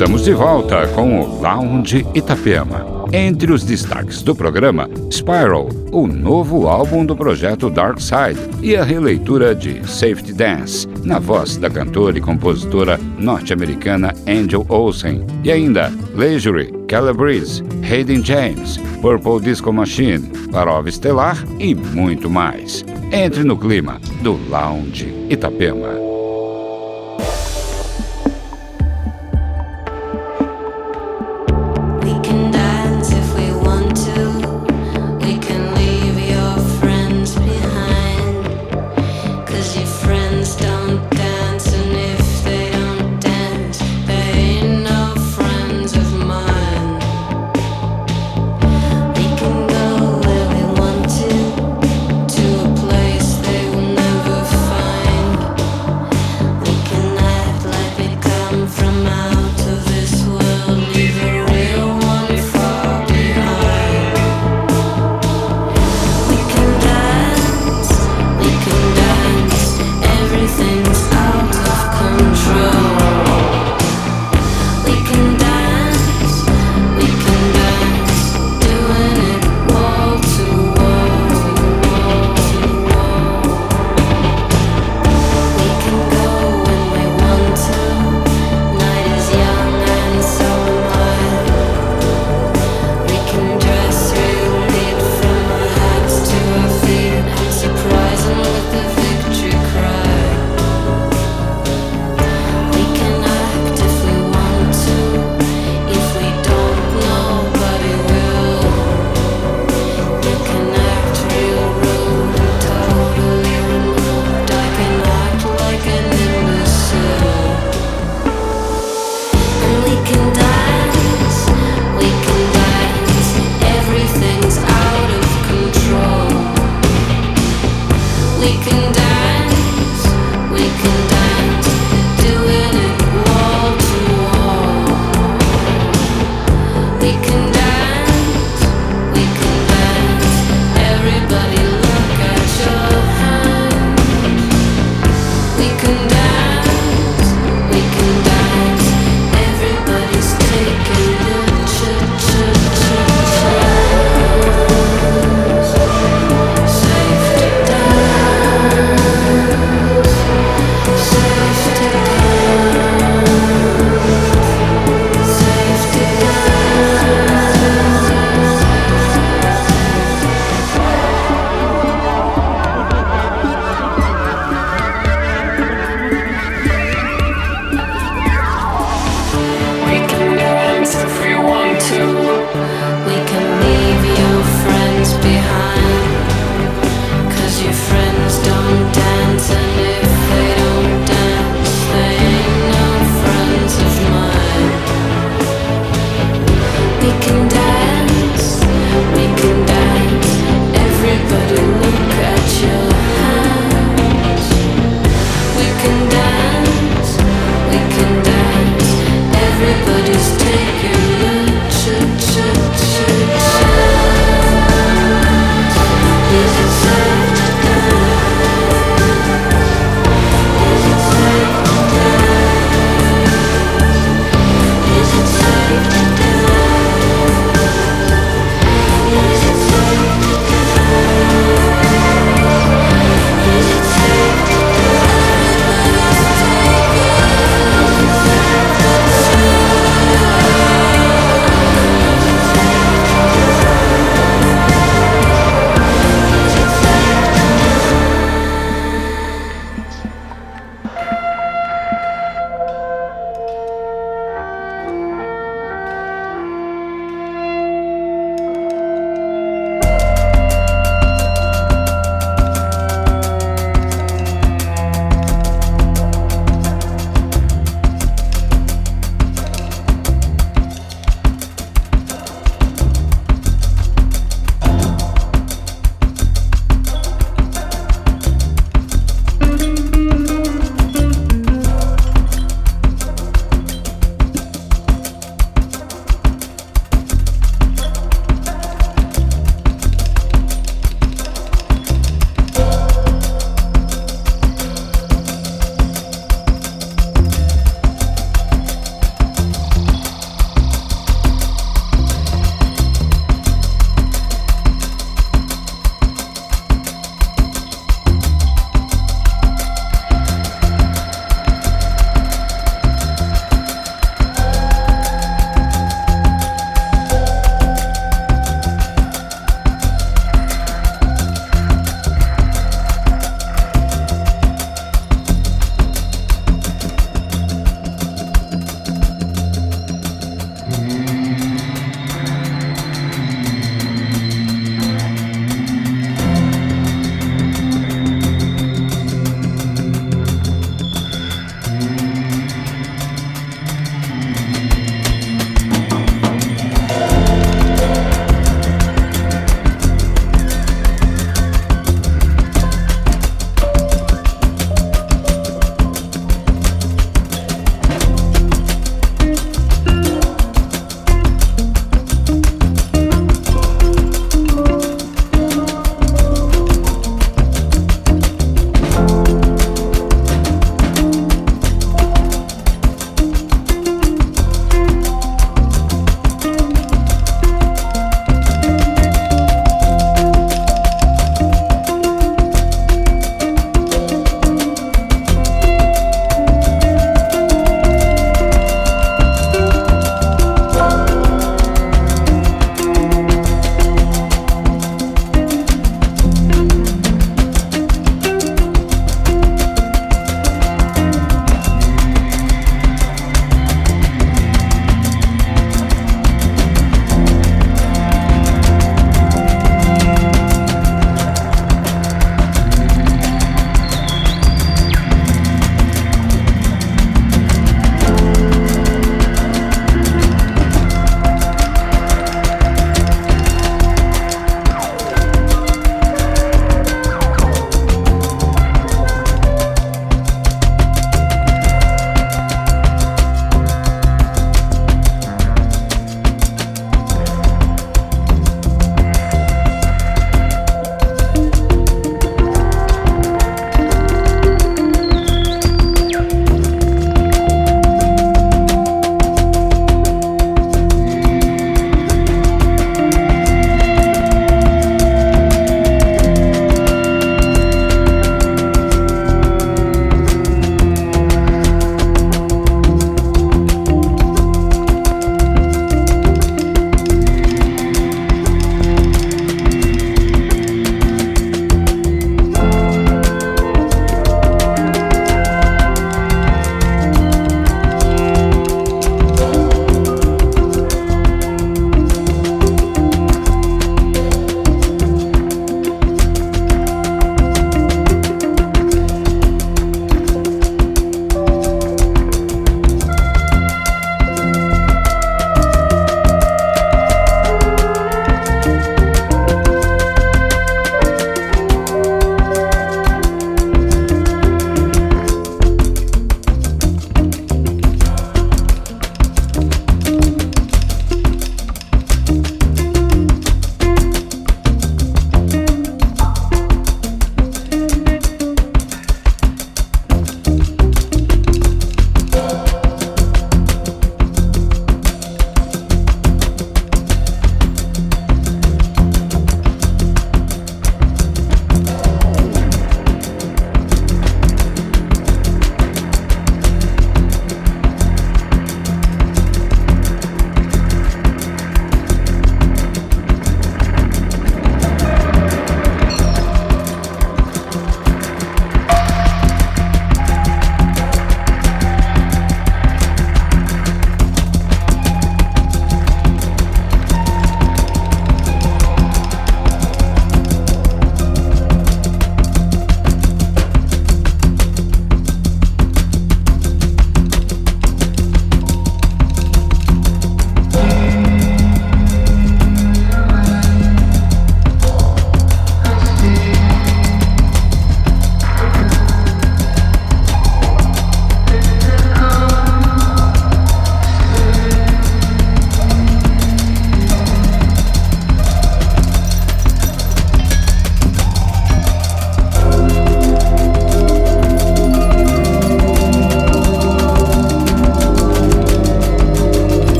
Estamos de volta com o Lounge Itapema. Entre os destaques do programa, Spiral, o novo álbum do projeto Dark Side, e a releitura de Safety Dance, na voz da cantora e compositora norte-americana Angel Olsen. E ainda Leisure, Calabrese, Hayden James, Purple Disco Machine, Parov Estelar e muito mais. Entre no clima do Lounge Itapema.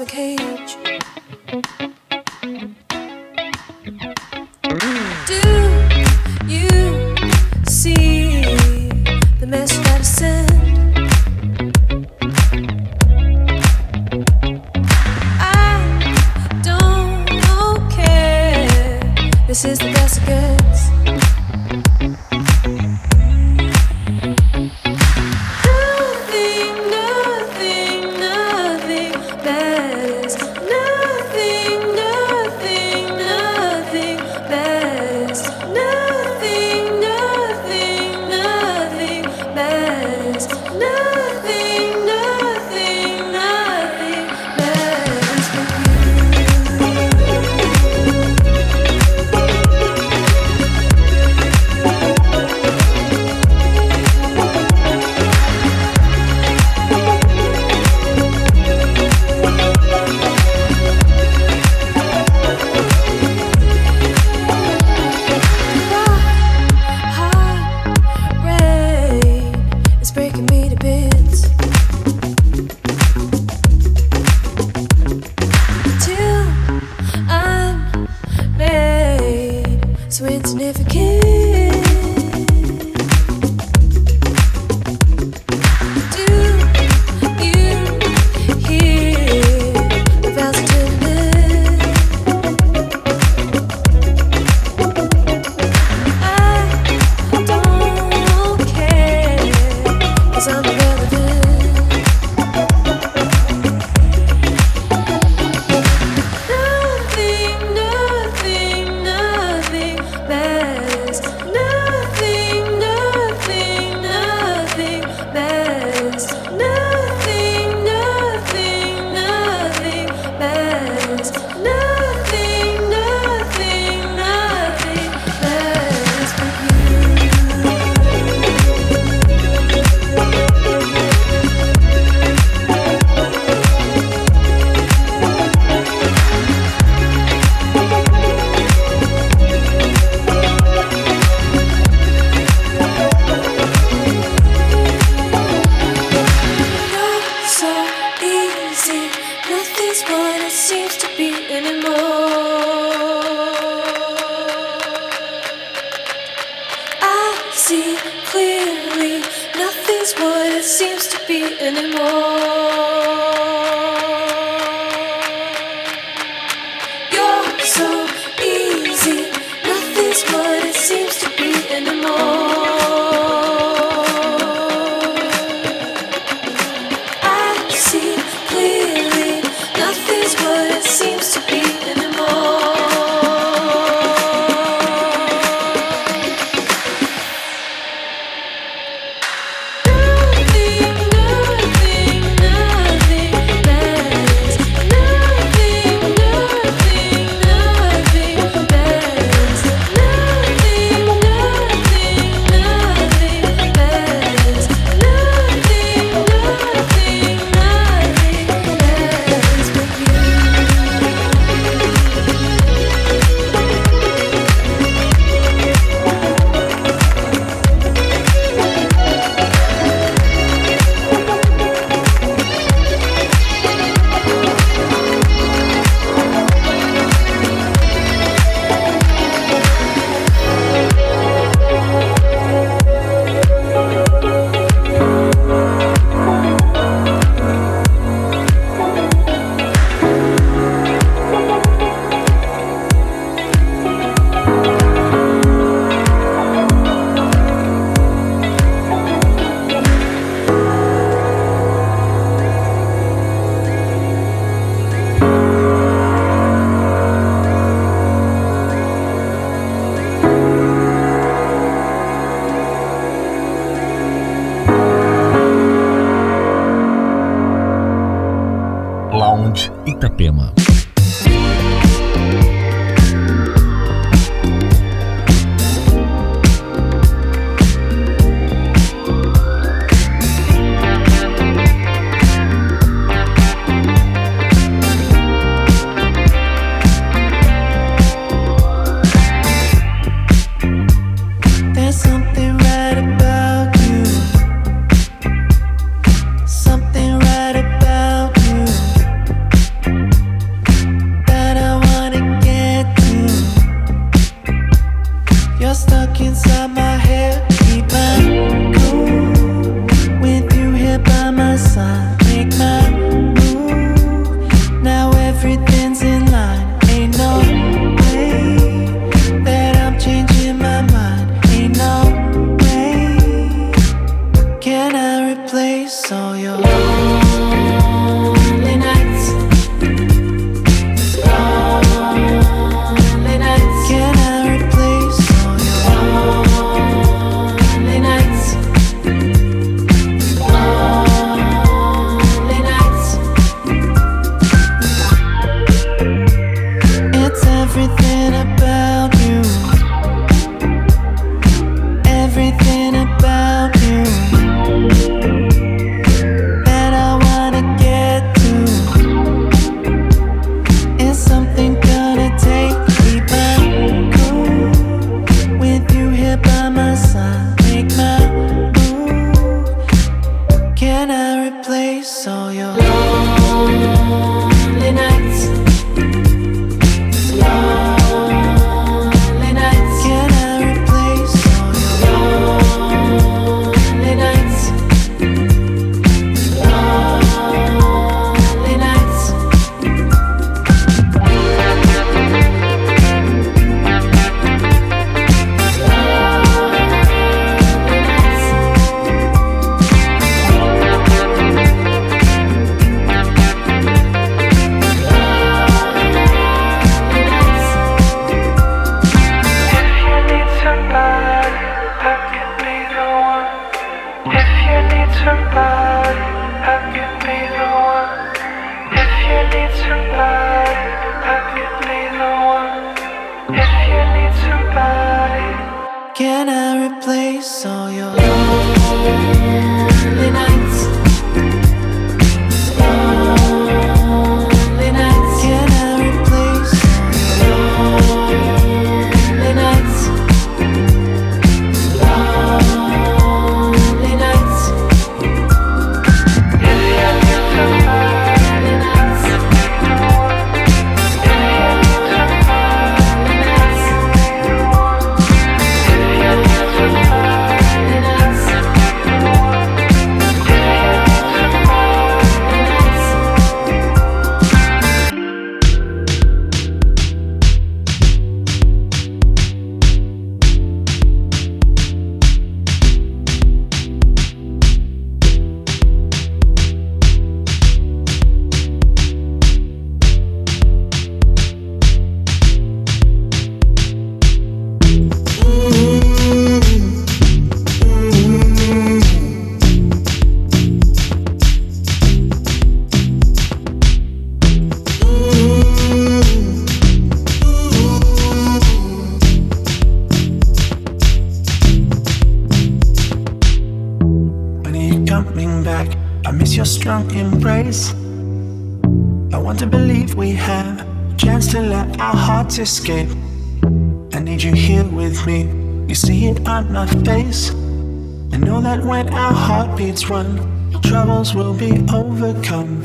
Occupies anymore. проблема. Lonely nights escape. I need you here with me. You see it on my face. I know that when our heartbeats run, troubles will be overcome.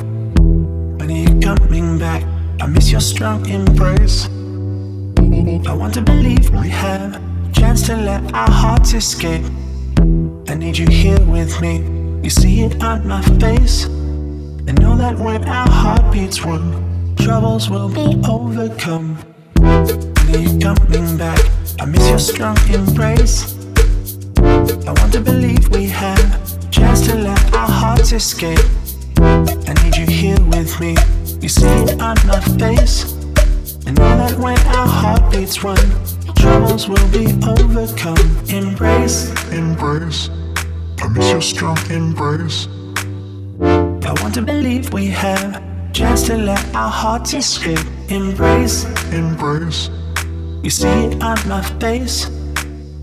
When are you coming back? I miss your strong embrace. I want to believe we have a chance to let our hearts escape. I need you here with me. You see it on my face. I know that when our heartbeats run, troubles will be overcome you coming back. I miss your strong embrace. I want to believe we have a chance to let our hearts escape. I need you here with me. You see it on my face. I know that when our heartbeats run, troubles will be overcome. Embrace, embrace. I miss your strong embrace. I want to believe we have chance to let our hearts escape. Embrace, embrace. You see it on my face.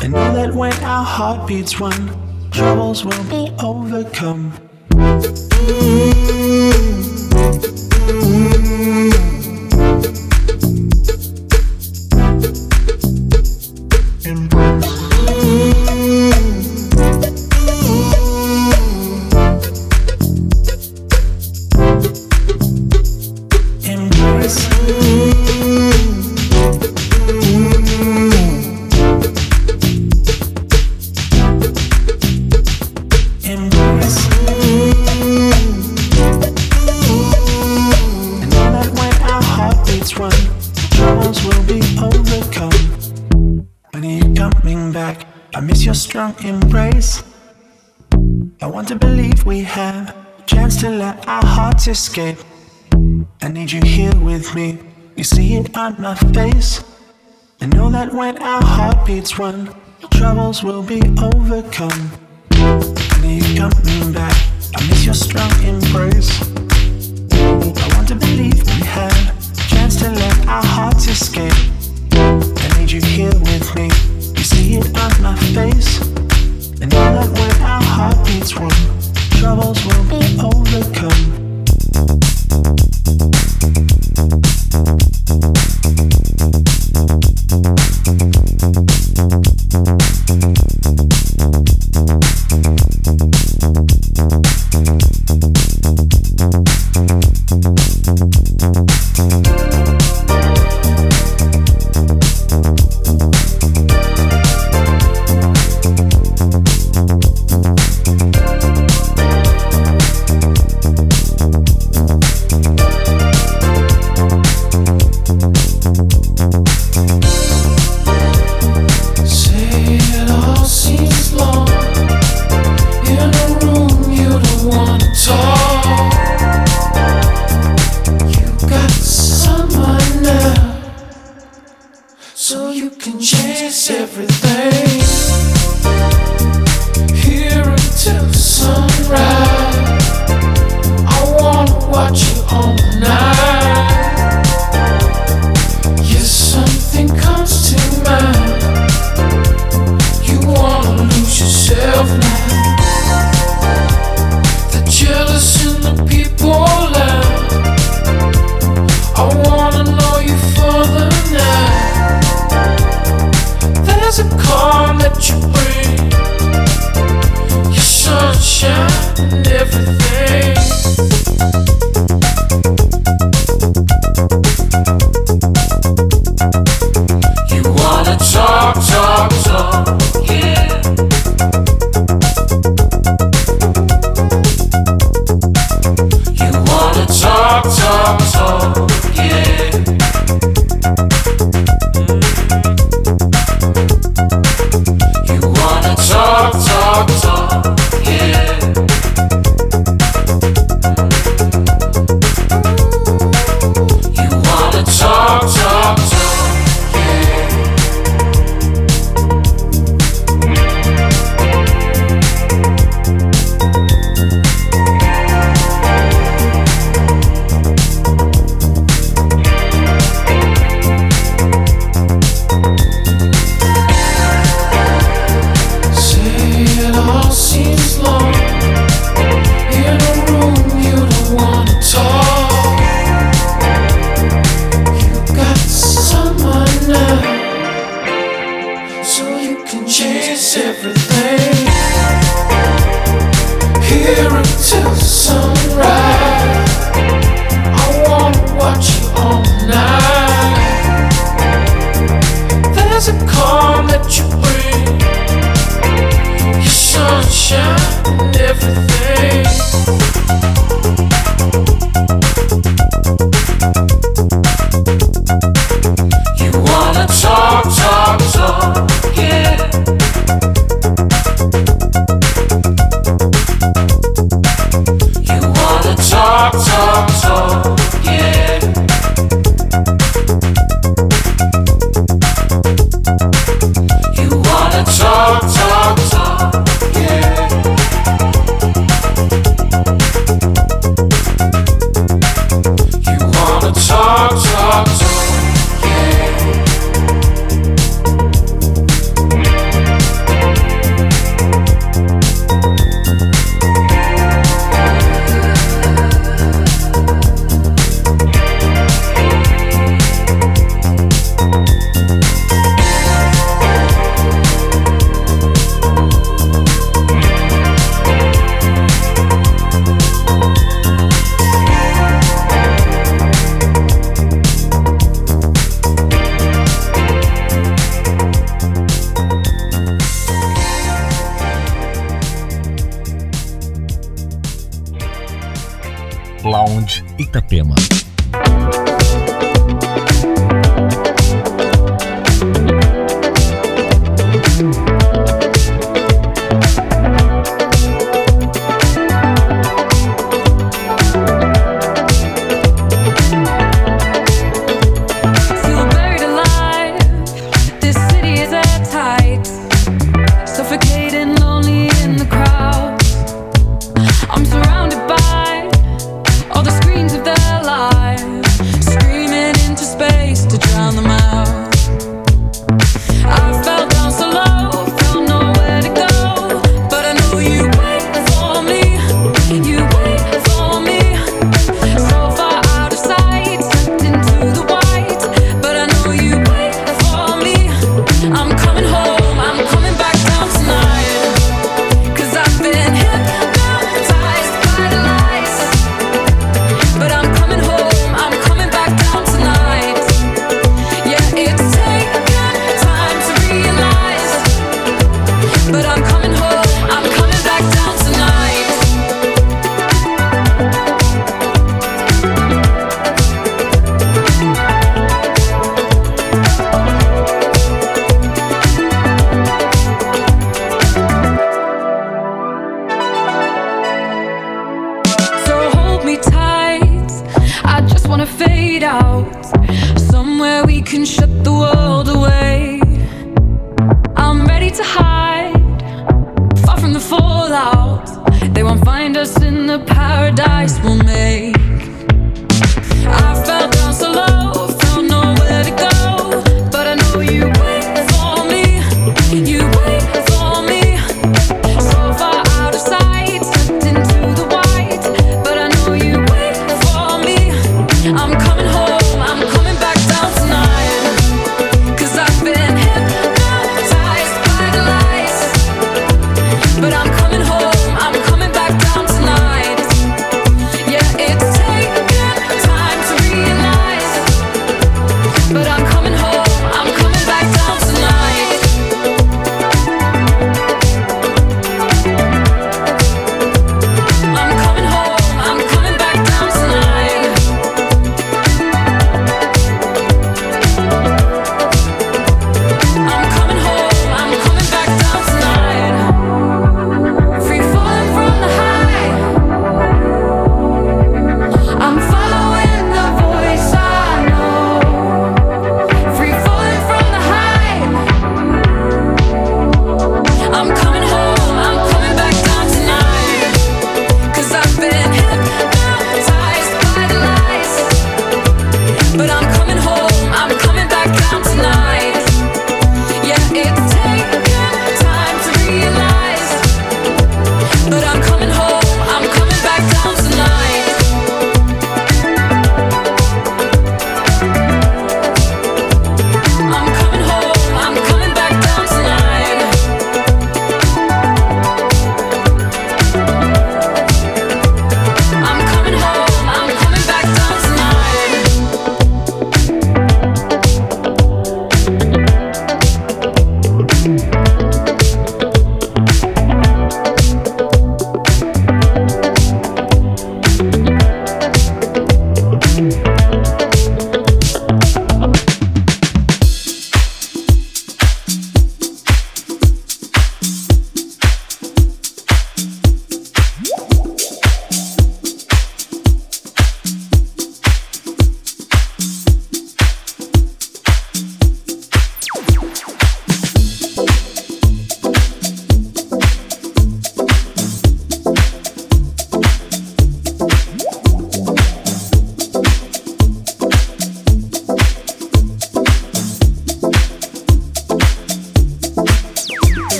I know that when our heartbeats run, troubles will be overcome. Escape. I need you here with me. You see it on my face. I know that when our heartbeats run, troubles will be overcome. I need you coming back. I miss your strong embrace. I want to believe we have a chance to let our hearts escape. I need you here with me. You see it on my face. I know that when our heartbeats run, troubles will be overcome. Thank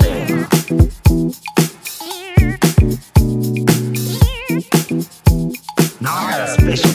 there. Now I got a special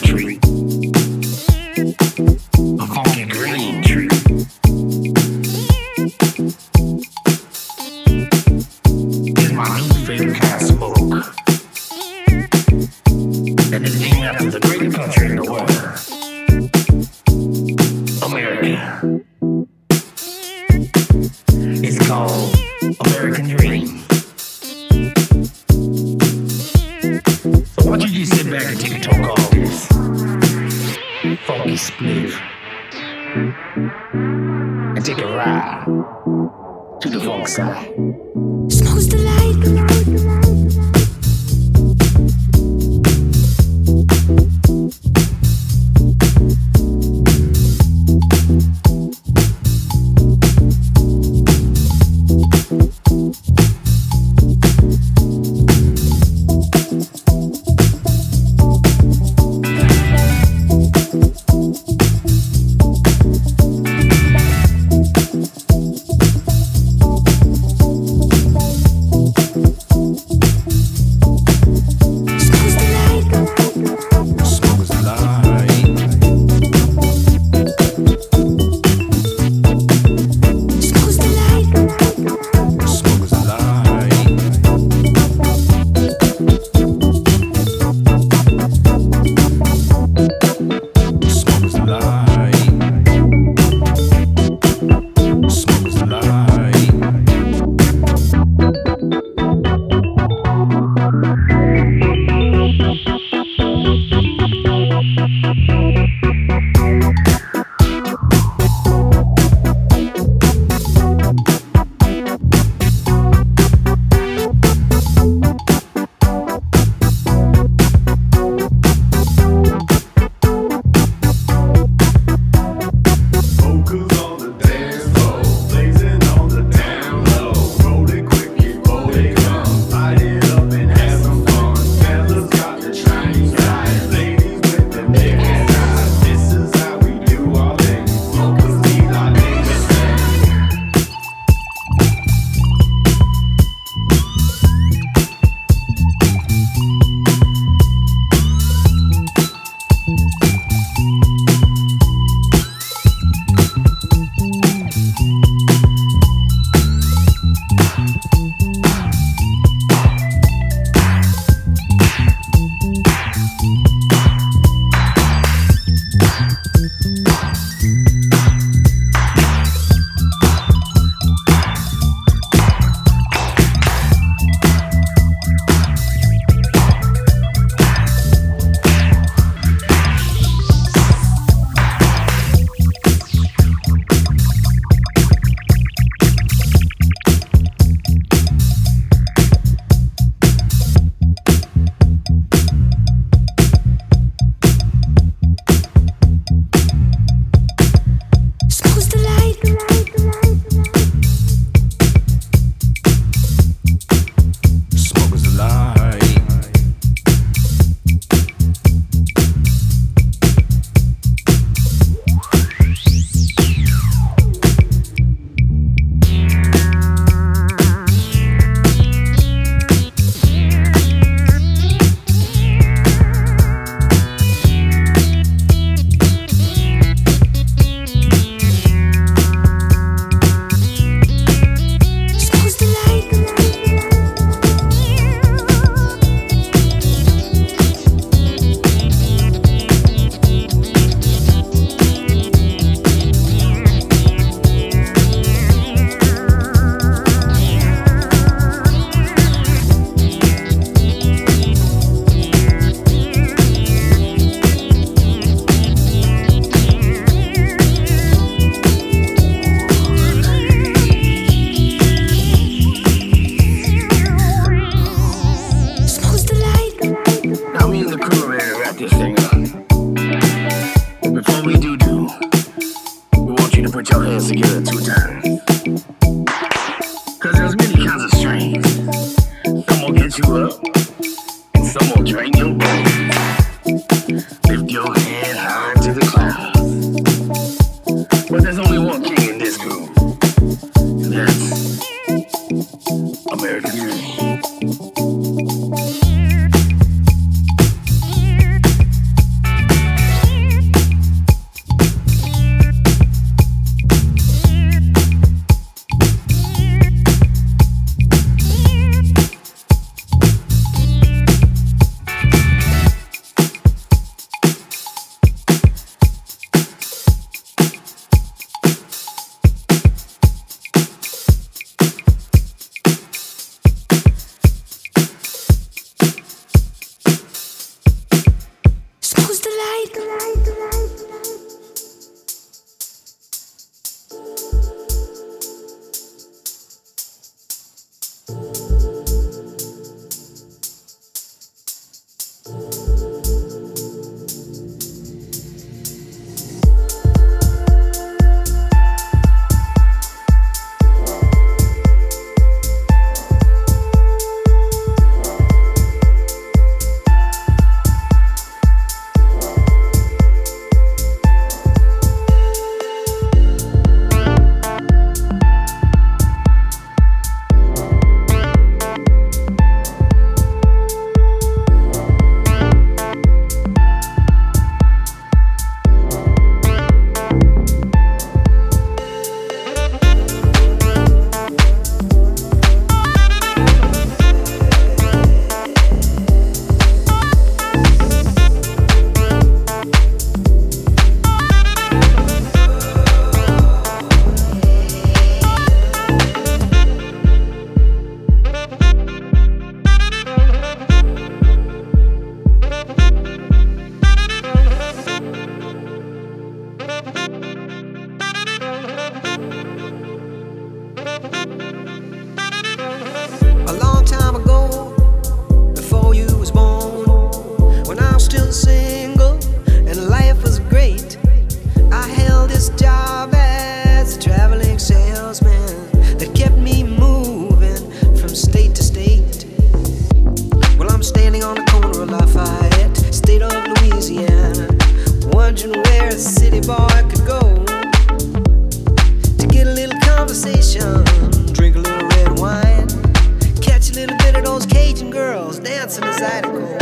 cancel his article.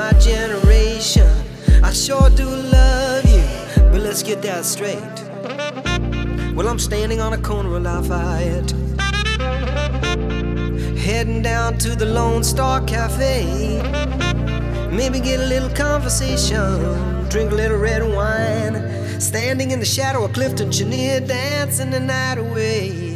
my generation. I sure do love you, but let's get that straight. Well, I'm standing on a corner of Lafayette, heading down to the Lone Star Cafe. Maybe get a little conversation, drink a little red wine. Standing in the shadow of Clifton Chenier, dancing the night away.